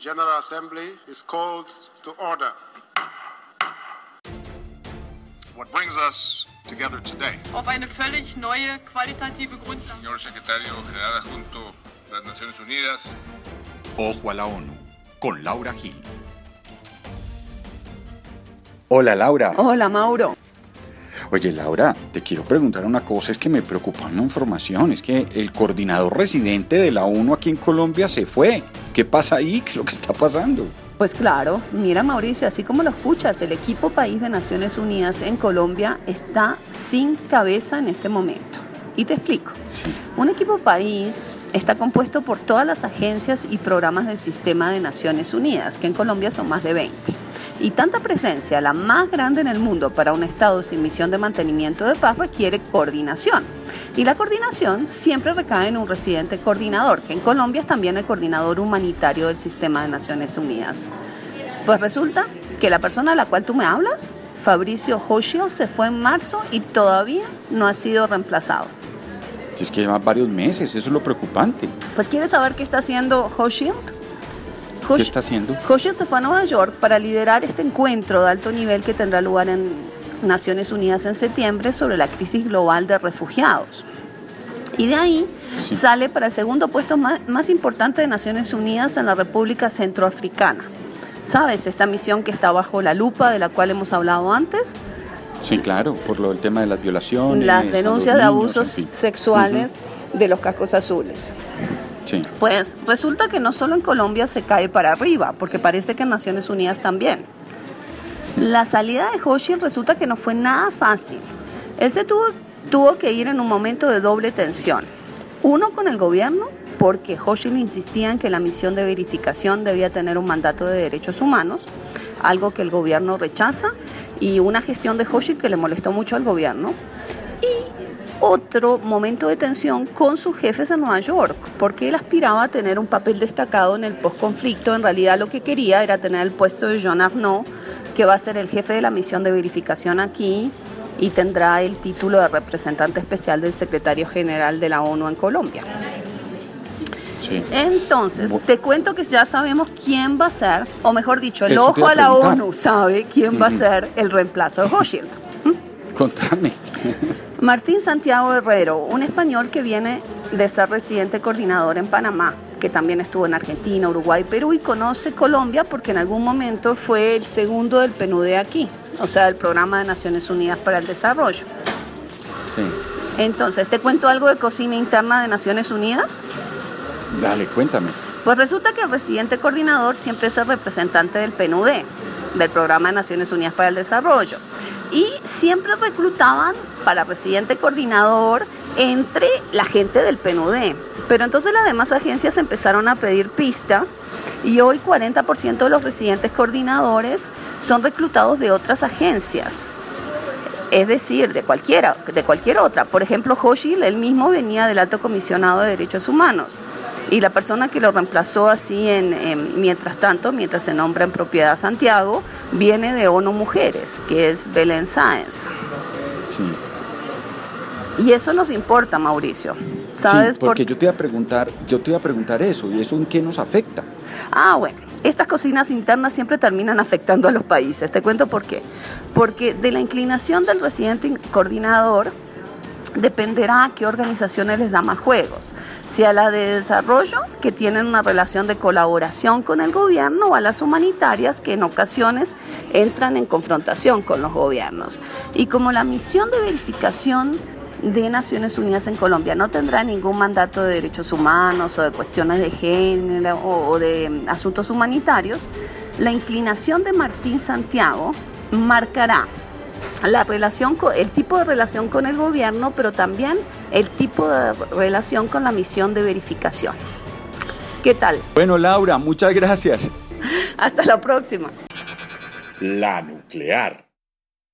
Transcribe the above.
General Assembly is called to order. What brings us together today? Auf eine völlig neue qualitative Grundlage. Señor Secretario General Adjunto de las Naciones Unidas. Ojo a la ONU, con Laura Gil. Hola Laura. Hola Mauro. Oye Laura, te quiero preguntar una cosa, es que me preocupa una información, es que el coordinador residente de la ONU aquí en Colombia se fue. ¿Qué pasa ahí? ¿Qué es lo que está pasando? Pues claro, mira Mauricio, así como lo escuchas, el equipo país de Naciones Unidas en Colombia está sin cabeza en este momento. Y te explico. Sí. Un equipo país está compuesto por todas las agencias y programas del sistema de Naciones Unidas, que en Colombia son más de 20. Y tanta presencia, la más grande en el mundo para un Estado sin misión de mantenimiento de paz, requiere coordinación. Y la coordinación siempre recae en un residente coordinador, que en Colombia es también el coordinador humanitario del sistema de Naciones Unidas. Pues resulta que la persona a la cual tú me hablas, Fabricio Hochschild, se fue en marzo y todavía no ha sido reemplazado. Si es que lleva varios meses, eso es lo preocupante. Pues ¿quieres saber qué está haciendo Hochschild? ¿Qué está haciendo? Hochschild se fue a Nueva York para liderar este encuentro de alto nivel que tendrá lugar en Naciones Unidas en septiembre sobre la crisis global de refugiados. Y de ahí Sí. sale para el segundo puesto más, más importante de Naciones Unidas en la República Centroafricana. ¿Sabes? Esta misión que está bajo la lupa de la cual hemos hablado antes, Sí, claro, por lo del tema de las violaciones. las denuncias de niños, abusos sexuales de los cascos azules. Sí. Pues resulta que no solo en Colombia se cae para arriba, porque parece que en Naciones Unidas también. La salida de Hochschild resulta que no fue nada fácil. Él se tuvo, tuvo que ir en un momento de doble tensión. Uno con el gobierno, porque Hochschild insistía en que la misión de verificación debía tener un mandato de derechos humanos, algo que el gobierno rechaza, y una gestión de Hochschild que le molestó mucho al gobierno. Y otro momento de tensión con sus jefes en Nueva York, porque él aspiraba a tener un papel destacado en el postconflicto. En realidad lo que quería era tener el puesto de John Arnaud, que va a ser el jefe de la misión de verificación aquí y tendrá el título de representante especial del secretario general de la ONU en Colombia. Sí. Entonces, te cuento que ya sabemos quién va a ser, o mejor dicho, el Eso ojo a a la. ONU sabe quién va a ser el reemplazo de Hochschild. Contame. Martín Santiago Herrero, un español que viene de ser residente coordinador en Panamá, que también estuvo en Argentina, Uruguay, Perú y conoce Colombia porque en algún momento fue el segundo del PNUD aquí, o sea, el Programa de Naciones Unidas para el Desarrollo. Sí. Entonces, ¿te cuento algo de cocina interna de Naciones Unidas? Dale, cuéntame. Pues resulta que el residente coordinador siempre es el representante del PNUD, del Programa de Naciones Unidas para el Desarrollo. Y siempre reclutaban para residente coordinador entre la gente del PNUD. Pero entonces las demás agencias empezaron a pedir pista y hoy 40% de los residentes coordinadores son reclutados de otras agencias. Es decir, de cualquiera, de cualquier otra. Por ejemplo, Hochschild, él mismo venía del Alto Comisionado de Derechos Humanos. Y la persona que lo reemplazó así en, en- mientras tanto, mientras se nombra en propiedad Santiago, viene de ONU Mujeres, que es Belén Sáenz. Sí. Y eso nos importa, Mauricio. ¿Sabes sí, por porque yo te iba a preguntar, yo te iba a preguntar eso, y eso en qué nos afecta. Ah, bueno, estas cocinas internas siempre terminan afectando a los países. Te cuento por qué. Porque de la inclinación del residente coordinador dependerá a qué organizaciones les da más juegos. Si a la de desarrollo, que tienen una relación de colaboración con el gobierno, o a las humanitarias, que en ocasiones entran en confrontación con los gobiernos. Y como la misión de verificación de Naciones Unidas en Colombia no tendrá ningún mandato de derechos humanos o de cuestiones de género o, de mm, asuntos humanitarios, la inclinación de Martín Santiago marcará la relación con, el tipo de relación con el gobierno, pero también el tipo de relación con la misión de verificación. ¿Qué tal? Bueno, Laura, muchas gracias. Hasta la próxima. La nuclear.